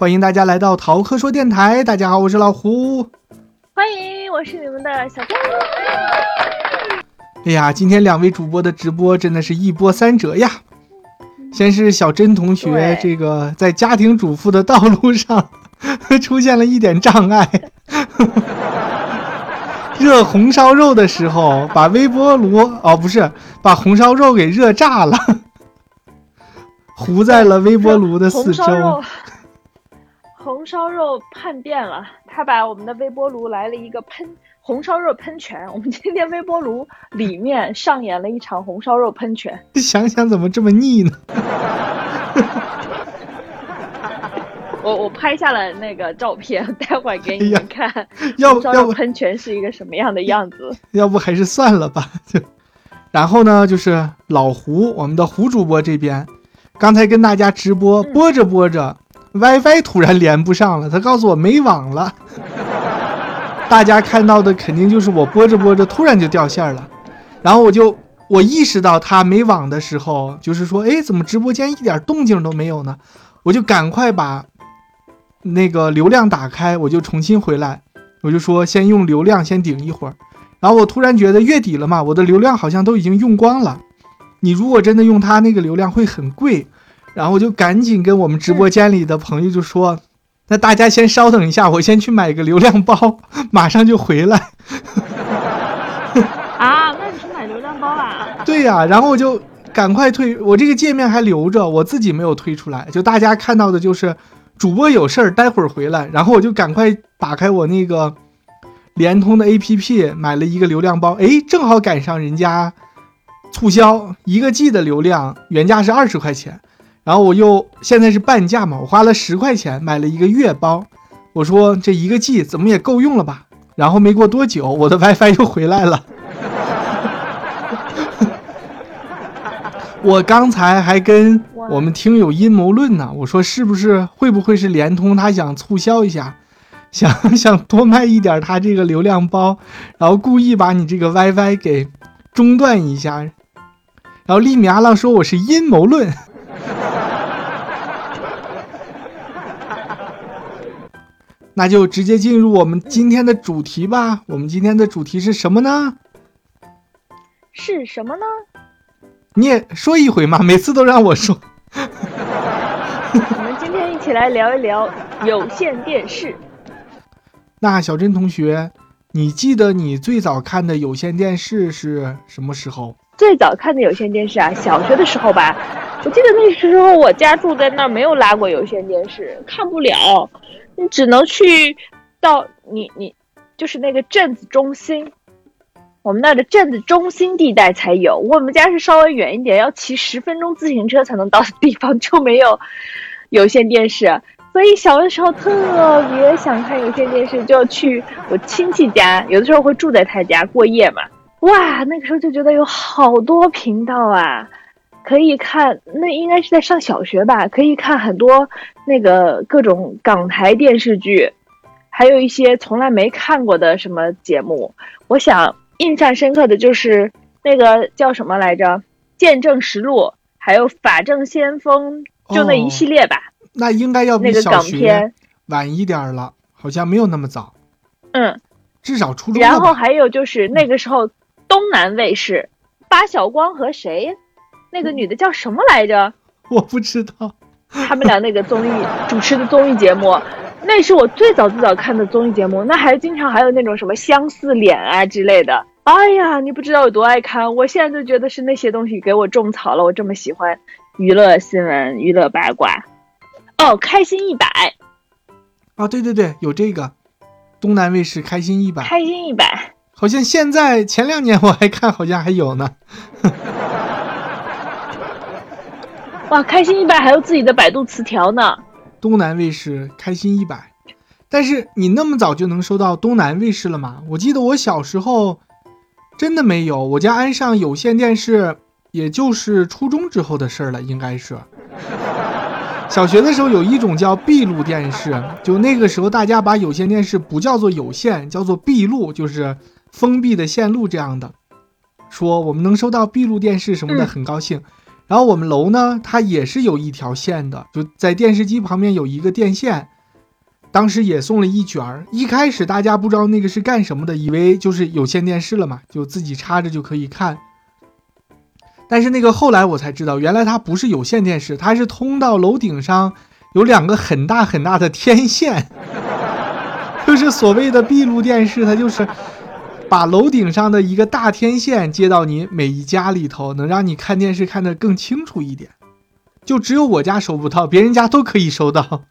欢迎大家来到逃课说电台。大家好，我是老胡。欢迎，我是你们的小张。哎呀，今天两位主播的直播真的是一波三折呀！先是小珍同学，这个在家庭主妇的道路上 出现了一点障碍，热红烧肉的时候把微波炉哦不是把红烧肉给热炸了，糊在了微波炉的四周。红烧肉叛变了，他把我们的微波炉来了一个喷红烧肉喷泉。我们今天微波炉里面上演了一场红烧肉喷泉。想想怎么这么腻呢？我我拍下了那个照片，待会儿给你们看。红烧肉喷泉是一个什么样的样子？要不还是算了吧。就然后呢，就是老胡，我们的胡主播这边，刚才跟大家直播播着播着。WiFi 突然连不上了，他告诉我没网了。大家看到的肯定就是我播着播着突然就掉线了，然后我就我意识到他没网的时候，就是说，哎，怎么直播间一点动静都没有呢？我就赶快把那个流量打开，我就重新回来，我就说先用流量先顶一会儿。然后我突然觉得月底了嘛，我的流量好像都已经用光了。你如果真的用他那个流量会很贵。然后我就赶紧跟我们直播间里的朋友就说：“那大家先稍等一下，我先去买个流量包，马上就回来。”啊，那你去买流量包啊？对呀，然后我就赶快退，我这个界面还留着，我自己没有退出来。就大家看到的就是主播有事儿，待会儿回来。然后我就赶快打开我那个联通的 APP，买了一个流量包。哎，正好赶上人家促销，一个 G 的流量原价是二十块钱。然后我又现在是半价嘛，我花了十块钱买了一个月包，我说这一个 G 怎么也够用了吧？然后没过多久，我的 WiFi 又回来了。我刚才还跟我们听友阴谋论呢，我说是不是会不会是联通他想促销一下，想 想多卖一点他这个流量包，然后故意把你这个 WiFi 给中断一下。然后利米阿浪说我是阴谋论。那就直接进入我们今天的主题吧。我们今天的主题是什么呢？是什么呢？你也说一回嘛，每次都让我说。我们今天一起来聊一聊有线电视。那小珍同学，你记得你最早看的有线电视是什么时候？最早看的有线电视啊，小学的时候吧。我记得那时候我家住在那儿，没有拉过有线电视，看不了。你只能去到你你就是那个镇子中心，我们那儿的镇子中心地带才有。我们家是稍微远一点，要骑十分钟自行车才能到的地方，就没有有线电视。所以小的时候特别想看有线电视，就要去我亲戚家，有的时候会住在他家过夜嘛。哇，那个时候就觉得有好多频道啊。可以看，那应该是在上小学吧？可以看很多那个各种港台电视剧，还有一些从来没看过的什么节目。我想印象深刻的就是那个叫什么来着，《见证实录》，还有《法证先锋》，就那一系列吧。那应该要比小学晚一点了，好像没有那么早。嗯，至少初中。然后还有就是那个时候东南卫视，八小光和谁？那个女的叫什么来着？我不知道。他们俩那个综艺主持的综艺节目，那是我最早最早看的综艺节目。那还经常还有那种什么相似脸啊之类的。哎呀，你不知道有多爱看。我现在就觉得是那些东西给我种草了。我这么喜欢娱乐新闻、娱乐八卦。哦，开心一百。啊，对对对，有这个东南卫视开心一百。开心一百。好像现在前两年我还看，好像还有呢。哇，开心一百还有自己的百度词条呢。东南卫视开心一百，但是你那么早就能收到东南卫视了吗？我记得我小时候真的没有，我家安上有线电视，也就是初中之后的事儿了，应该是。小学的时候有一种叫闭路电视，就那个时候大家把有线电视不叫做有线，叫做闭路，就是封闭的线路这样的。说我们能收到闭路电视什么的，很高兴。然后我们楼呢，它也是有一条线的，就在电视机旁边有一个电线，当时也送了一卷儿。一开始大家不知道那个是干什么的，以为就是有线电视了嘛，就自己插着就可以看。但是那个后来我才知道，原来它不是有线电视，它是通到楼顶上有两个很大很大的天线，就是所谓的闭路电视，它就是把楼顶上的一个大天线接到你每一家里头，能让你看电视看得更清楚一点。就只有我家收不到，别人家都可以收到。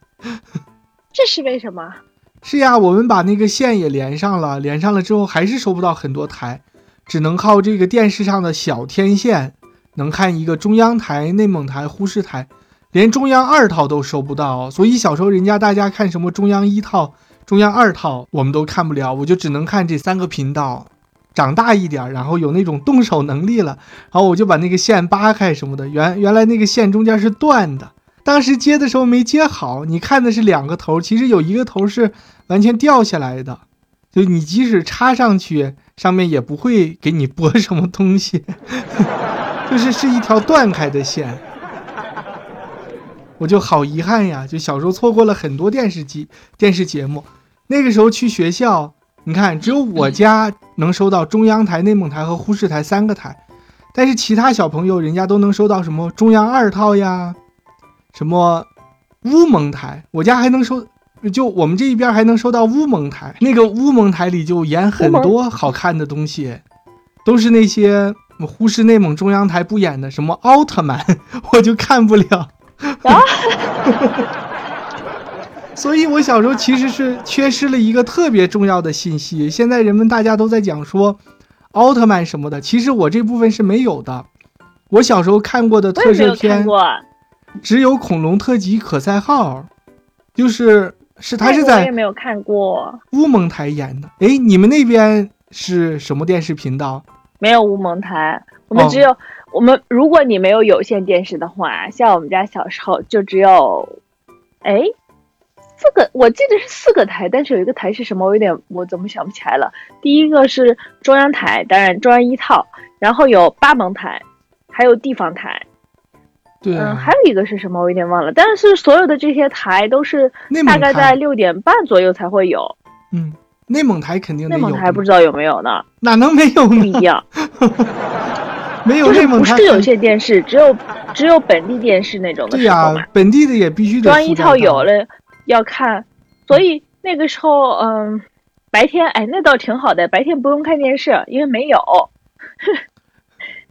这是为什么？是呀，我们把那个线也连上了，连上了之后还是收不到很多台，只能靠这个电视上的小天线能看一个中央台、内蒙台、呼市台，连中央二套都收不到。所以小时候人家大家看什么中央一套、中央二套，我们都看不了，我就只能看这三个频道。长大一点，然后有那种动手能力了，然后我就把那个线扒开什么的。原原来那个线中间是断的，当时接的时候没接好。你看的是两个头，其实有一个头是完全掉下来的，就你即使插上去，上面也不会给你播什么东西，就是是一条断开的线。我就好遗憾呀，就小时候错过了很多电视机、电视节目。那个时候去学校。你看，只有我家能收到中央台、内蒙台和呼市台三个台，但是其他小朋友人家都能收到什么中央二套呀，什么乌蒙台，我家还能收，就我们这一边还能收到乌蒙台。那个乌蒙台里就演很多好看的东西，都是那些呼市、内蒙中央台不演的，什么奥特曼，我就看不了。啊。所以，我小时候其实是缺失了一个特别重要的信息。现在人们大家都在讲说，奥特曼什么的，其实我这部分是没有的。我小时候看过的特摄片，只有《恐龙特辑可赛号》，就是是他是在我也没有看过乌蒙台演的。哎，你们那边是什么电视频道？没有乌蒙台，我们只有我们。如果你没有有线电视的话，像我们家小时候就只有，哎。四个，我记得是四个台，但是有一个台是什么，我有点我怎么想不起来了。第一个是中央台，当然中央一套，然后有八蒙台，还有地方台。对，嗯，还有一个是什么，我有点忘了。但是所有的这些台都是大概在六点半左右才会有。嗯，内蒙台肯定内蒙台不知道有没有呢？哪能没有呢？不一样，没有内蒙台不是有线电视，只有只有本地电视那种的。对呀，本地的也必须得。中央一套有了。要看，所以那个时候，嗯，白天，哎，那倒挺好的，白天不用看电视，因为没有。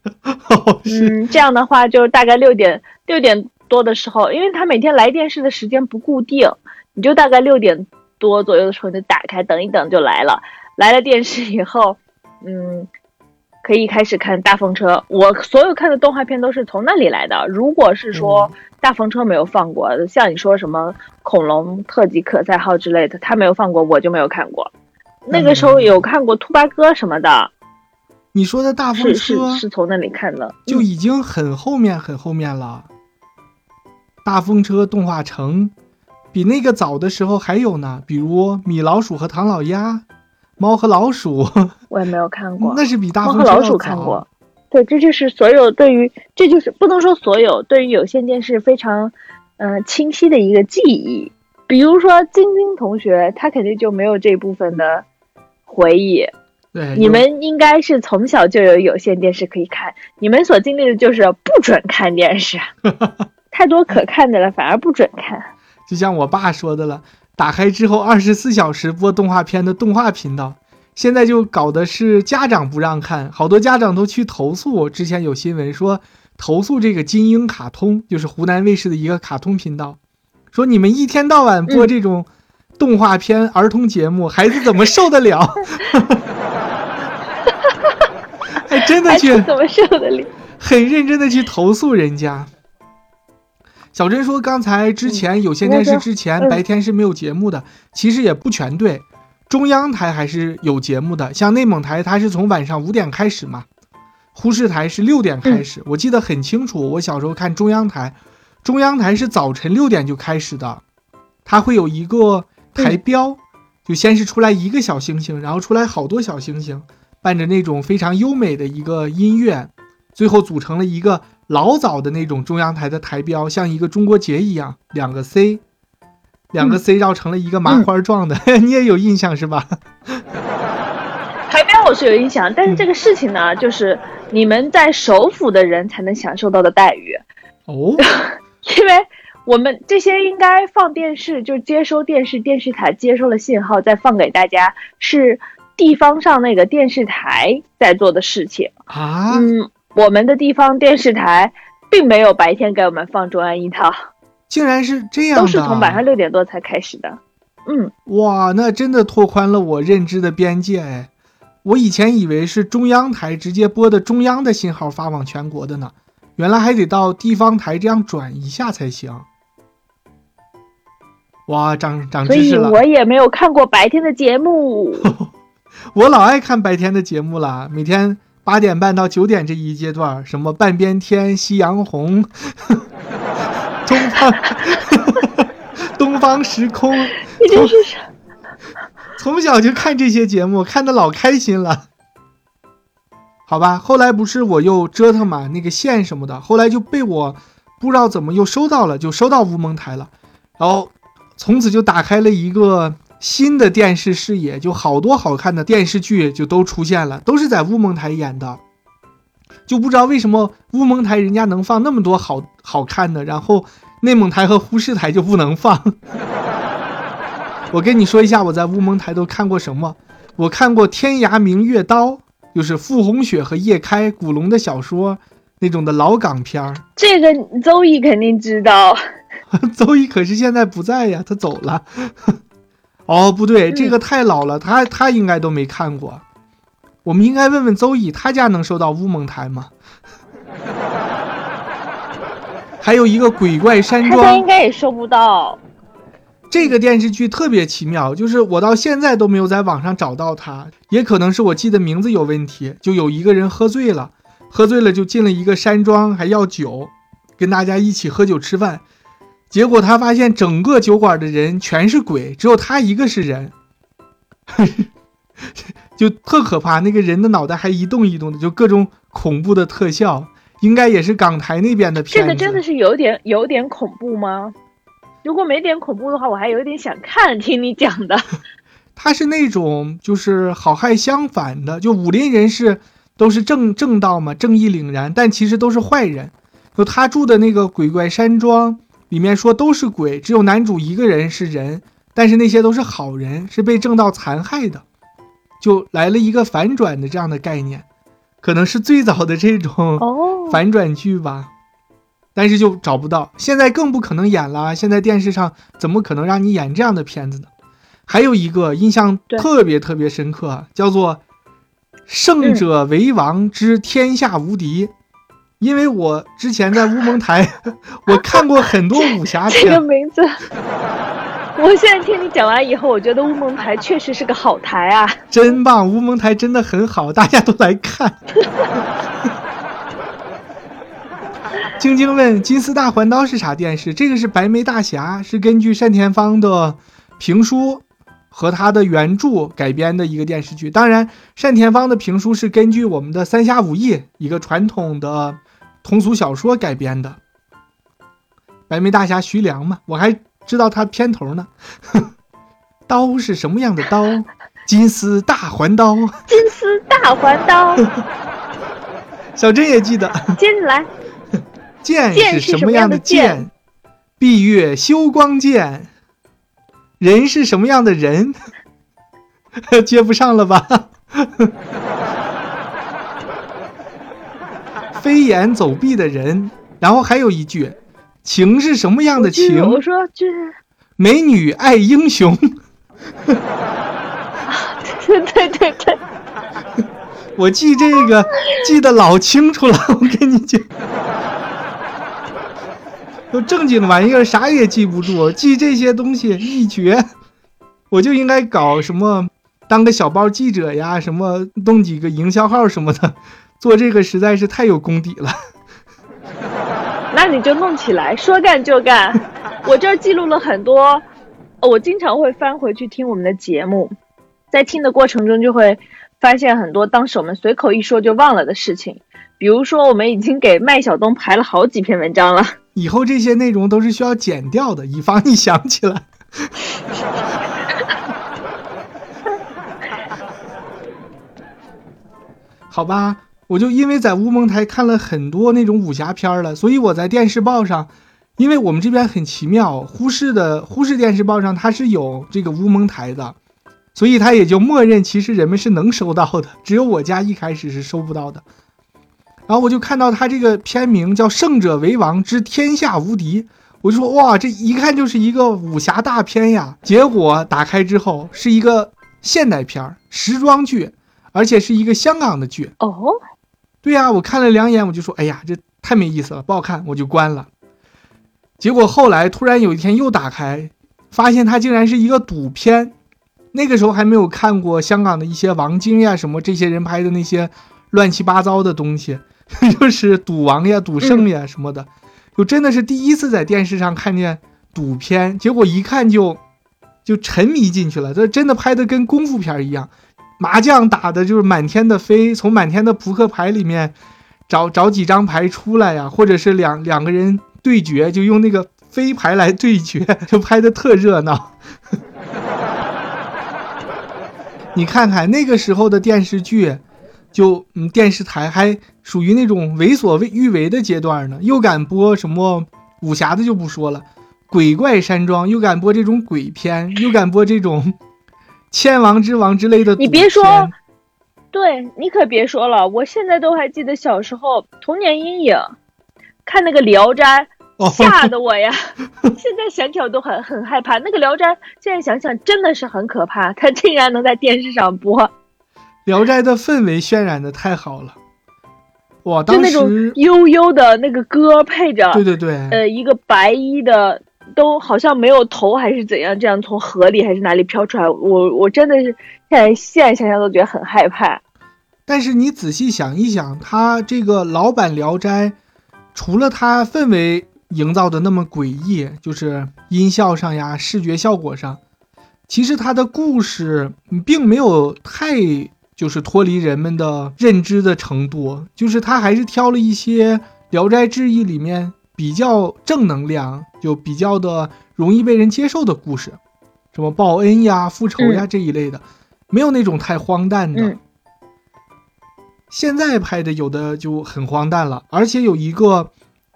嗯，这样的话，就大概六点六点多的时候，因为他每天来电视的时间不固定，你就大概六点多左右的时候就打开，等一等就来了。来了电视以后，嗯。可以开始看大风车，我所有看的动画片都是从那里来的。如果是说大风车没有放过，像你说什么恐龙特级可赛号之类的，他没有放过，我就没有看过。那个时候有看过兔八哥什么的。你说的大风车是从那里看的，就已经很后面很后面了。大风车动画城比那个早的时候还有呢，比如米老鼠和唐老鸭。猫和老鼠，我也没有看过。那是比大猫和老鼠看过。对，这就是所有对于，这就是不能说所有对于有线电视非常，嗯，清晰的一个记忆。比如说晶晶同学，他肯定就没有这部分的回忆。对，你们应该是从小就有有线电视可以看，你们所经历的就是不准看电视，太多可看的了，反而不准看。就像我爸说的了。打开之后，二十四小时播动画片的动画频道，现在就搞的是家长不让看，好多家长都去投诉。之前有新闻说投诉这个金鹰卡通，就是湖南卫视的一个卡通频道，说你们一天到晚播这种动画片儿童节目，孩子怎么受得了？还 真的去怎么受得了？很认真的去投诉人家。小珍说：“刚才之前有线电视之前白天是没有节目的，其实也不全对。中央台还是有节目的，像内蒙台它是从晚上五点开始嘛，呼市台是六点开始。我记得很清楚，我小时候看中央台，中央台是早晨六点就开始的，它会有一个台标，就先是出来一个小星星，然后出来好多小星星，伴着那种非常优美的一个音乐，最后组成了一个老早的那种中央台的台标，像一个中国结一样，两个 C，两个 C 绕成了一个麻花状的，你也有印象是吧？台标我是有印象，但是这个事情呢，就是你们在首府的人才能享受到的待遇。哦，因为我们这些应该放电视，就接收电视电视台接收了信号再放给大家，是地方上那个电视台在做的事情。啊。嗯，我们的地方电视台并没有白天给我们放中央一套，竟然是这样，都是从晚上六点多才开始的。嗯，哇，那真的拓宽了我认知的边界哎。我以前以为是中央台直接播的中央的信号发往全国的呢，原来还得到地方台这样转一下才行。哇，长长知识了！所以我也没有看过白天的节目。我老爱看白天的节目了，每天八点半到九点这一阶段，什么半边天、夕阳红、东方、东方时空，你这是啥？从小就看这些节目，看的老开心了。好吧，后来不是我又折腾嘛，那个线什么的，后来就被我不知道怎么又收到了，就收到乌蒙台了。然后从此就打开了一个新的电视视野，就好多好看的电视剧就都出现了，都是在乌蒙台演的。就不知道为什么乌蒙台人家能放那么多好好看的，然后内蒙台和呼市台就不能放。我跟你说一下，我在乌蒙台都看过什么？我看过《天涯明月刀》，就是傅红雪和叶开、古龙的小说那种的老港片儿。这个周易肯定知道，周易可是现在不在呀，他走了。哦，不对，这个太老了，他他应该都没看过。我们应该问问邹毅，他家能收到乌蒙台吗？还有一个鬼怪山庄，他家应该也收不到。这个电视剧特别奇妙，就是我到现在都没有在网上找到它，也可能是我记得名字有问题。就有一个人喝醉了，喝醉了就进了一个山庄，还要酒，跟大家一起喝酒吃饭。结果他发现整个酒馆的人全是鬼，只有他一个是人，就特可怕。那个人的脑袋还一动一动的，就各种恐怖的特效，应该也是港台那边的片子。这个真的是有点有点恐怖吗？如果没点恐怖的话，我还有点想看。听你讲的，他是那种就是好汉相反的，就武林人士都是正正道嘛，正义凛然，但其实都是坏人。就他住的那个鬼怪山庄里面说都是鬼，只有男主一个人是人，但是那些都是好人，是被正道残害的，就来了一个反转的这样的概念，可能是最早的这种反转剧吧。但是就找不到，现在更不可能演了。现在电视上怎么可能让你演这样的片子呢？还有一个印象特别特别深刻，叫做《胜者为王之天下无敌》。因为我之前在乌蒙台，我看过很多武侠片。这个名字，我现在听你讲完以后，我觉得乌蒙台确实是个好台啊，真棒！乌蒙台真的很好，大家都来看。晶晶问：“金丝大环刀是啥电视？这个是白眉大侠，是根据单田芳的评书和他的原著改编的一个电视剧。当然，单田芳的评书是根据我们的《三侠五义》一个传统的通俗小说改编的。白眉大侠徐良嘛，我还知道他片头呢。刀是什么样的刀？金丝大环刀。金丝大环刀。小珍也记得。接着来。”剑是什么样的剑？闭月羞光剑。人是什么样的人？接不上了吧？飞檐走壁的人。然后还有一句，情是什么样的情？我说这是美女爱英雄。对对对对，我记这个记得老清楚了，我跟你讲。都正经玩意儿，啥也记不住，记这些东西一绝。我就应该搞什么，当个小报记者呀，什么弄几个营销号什么的，做这个实在是太有功底了。那你就弄起来，说干就干。我这儿记录了很多，我经常会翻回去听我们的节目，在听的过程中就会发现很多当时我们随口一说就忘了的事情。比如说，我们已经给麦晓东排了好几篇文章了。以后这些内容都是需要剪掉的，以防你想起来。好吧，我就因为在乌蒙台看了很多那种武侠片了，所以我在电视报上，因为我们这边很奇妙，呼市的呼市电视报上它是有这个乌蒙台的，所以它也就默认其实人们是能收到的，只有我家一开始是收不到的。然后我就看到它这个片名叫《胜者为王之天下无敌》，我就说哇，这一看就是一个武侠大片呀。结果打开之后是一个现代片儿时装剧。而且是一个香港的剧哦，对呀，我看了两眼，我就说，哎呀，这太没意思了，不好看，我就关了。结果后来突然有一天又打开，发现它竟然是一个赌片。那个时候还没有看过香港的一些王晶呀什么这些人拍的那些乱七八糟的东西，就是赌王呀、赌圣呀什么的，就真的是第一次在电视上看见赌片。结果一看就就沉迷进去了，这真的拍的跟功夫片一样。麻将打的就是满天的飞，从满天的扑克牌里面找找几张牌出来呀，或者是两两个人对决，就用那个飞牌来对决，就拍的特热闹。你看看那个时候的电视剧，就嗯电视台还属于那种为所欲为的阶段呢，又敢播什么武侠的就不说了，鬼怪山庄又敢播这种鬼片，又敢播这种。千王之王之类的，你别说，对你可别说了，我现在都还记得小时候童年阴影，看那个《聊斋》，吓得我呀！现在想起来都很很害怕。那个《聊斋》，现在想想真的是很可怕，它竟然能在电视上播。《聊斋》的氛围渲染的太好了，哇！当时悠悠的那个歌配着，对对对，呃，一个白衣的。都好像没有头还是怎样，这样从河里还是哪里飘出来？我我真的是现在现在想想都觉得很害怕。但是你仔细想一想，他这个老版《聊斋》，除了他氛围营造的那么诡异，就是音效上呀、视觉效果上，其实他的故事并没有太就是脱离人们的认知的程度，就是他还是挑了一些《聊斋志异》里面。比较正能量，就比较的容易被人接受的故事，什么报恩呀、复仇呀这一类的，没有那种太荒诞的。现在拍的有的就很荒诞了，而且有一个，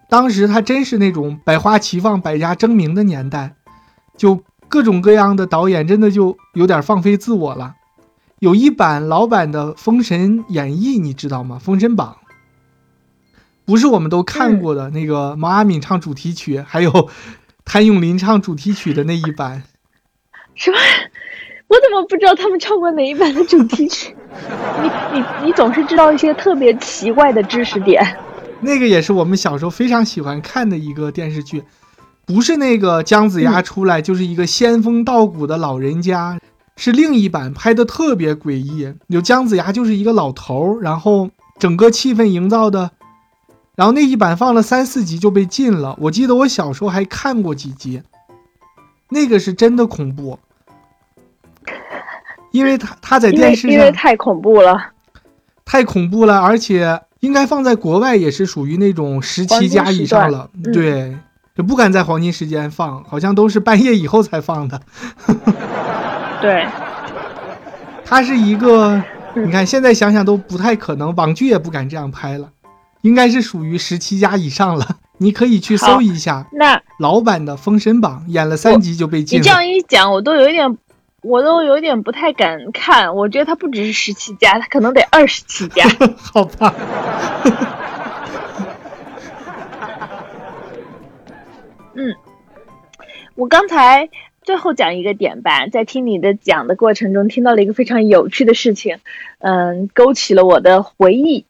当时他真是那种百花齐放、百家争鸣的年代，就各种各样的导演真的就有点放飞自我了。有一版老版的《封神演义》，你知道吗？《封神榜》。不是我们都看过的那个毛阿敏唱主题曲，还有 谭咏麟唱主题曲的那一版。什么？我怎么不知道他们唱过哪一版的主题曲？你你你总是知道一些特别奇怪的知识点。那个也是我们小时候非常喜欢看的一个电视剧，不是那个姜子牙出来，就是一个仙风道骨的老人家，是另一版拍的特别诡异。有姜子牙就是一个老头，然后整个气氛营造的。然后那一版放了三四集就被禁了。我记得我小时候还看过几集，那个是真的恐怖，因为他他在电视上太恐怖了，太恐怖了，而且应该放在国外也是属于那种十七加以上了，对，就不敢在黄金时间放，好像都是半夜以后才放的。对，它是一个，你看现在想想都不太可能，网剧也不敢这样拍了。应该是属于十七加以上了，你可以去搜一下。那老版的《封神榜》演了三集就被禁了。你这样一讲，我都有一点，我都有点不太敢看。我觉得它不只是十七加，它可能得二十七加。好吧。嗯，我刚才最后讲一个点吧，在听你的讲的过程中，听到了一个非常有趣的事情，嗯，勾起了我的回忆。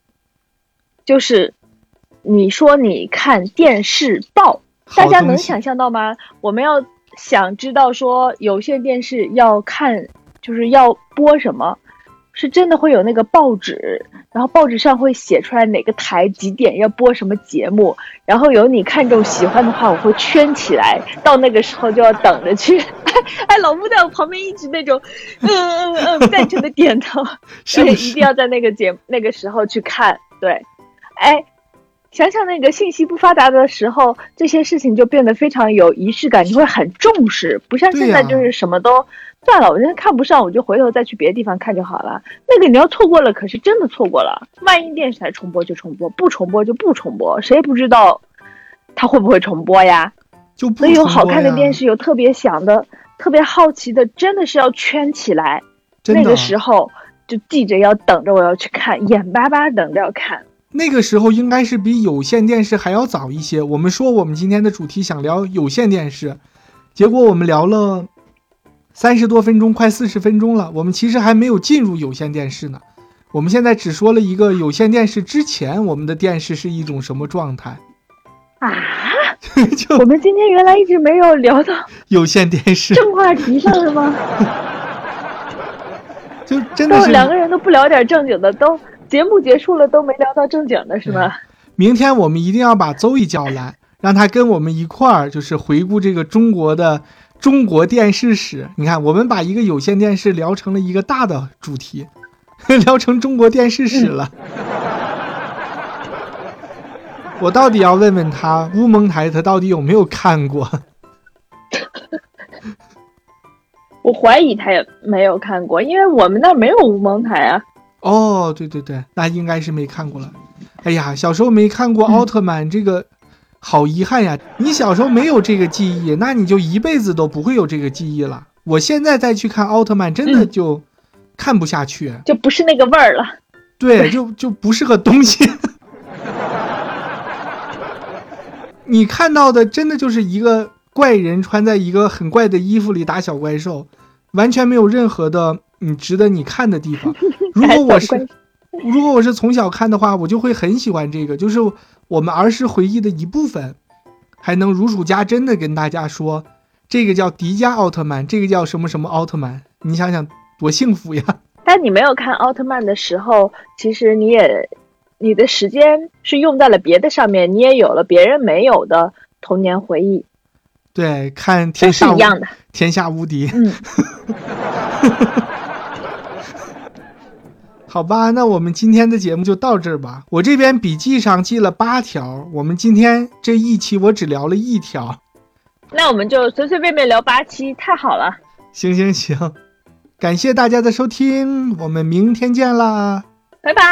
就是你说你看电视报，大家能想象到吗？我们要想知道说有线电视要看，就是要播什么，是真的会有那个报纸，然后报纸上会写出来哪个台几点要播什么节目，然后有你看中喜欢的话，我会圈起来，到那个时候就要等着去。哎，老穆在我旁边一直那种嗯嗯嗯赞成的点头，是一定要在那个节那个时候去看，对。哎，想想那个信息不发达的时候，这些事情就变得非常有仪式感，你会很重视，不像现在就是什么都。算了，我真的看不上，我就回头再去别的地方看就好了。那个你要错过了，可是真的错过了。万一电视台重播就重播，不重播就不重播，谁不知道它会不会重播呀？所以有好看的电视，有特别想的、特别好奇的，真的是要圈起来。那个时候就记着要等着我要去看，眼巴巴等着要看。那个时候应该是比有线电视还要早一些。我们说我们今天的主题想聊有线电视，结果我们聊了三十多分钟，快四十分钟了，我们其实还没有进入有线电视呢。我们现在只说了一个有线电视之前我们的电视是一种什么状态，啊，就我们今天原来一直没有聊到有线电视，正话题上是吗？就真的都是两个人都不聊点正经的，都节目结束了都没聊到正经的是吗？明天我们一定要把邹毅叫来，让他跟我们一块儿就是回顾这个中国的中国电视史。你看，我们把一个有线电视聊成了一个大的主题，聊成中国电视史了。我到底要问问他，乌蒙台他到底有没有看过？我怀疑他也没有看过，因为我们那儿没有乌蒙台啊。哦，对对对，那应该是没看过了。哎呀，小时候没看过奥特曼，这个好遗憾呀！你小时候没有这个记忆，那你就一辈子都不会有这个记忆了。我现在再去看奥特曼，真的嗯就看不下去，就不是那个味儿了。对，就就不是个东西。你看到的真的就是一个怪人穿在一个很怪的衣服里打小怪兽，完全没有任何的嗯值得你看的地方。如果我是如果我是从小看的话，我就会很喜欢这个，就是我们儿时回忆的一部分，还能如数家珍的跟大家说，这个叫迪迦奥特曼，这个叫什么什么奥特曼，你想想多幸福呀！但你没有看奥特曼的时候，其实你也你的时间是用在了别的上面，你也有了别人没有的童年回忆，对，看天下无是一样的。天下无敌，嗯，好吧，那我们今天的节目就到这儿吧。我这边笔记上记了八条，我们今天这一期我只聊了一条。那我们就随随便便聊八期，太好了。行行行，感谢大家的收听，我们明天见啦。拜拜。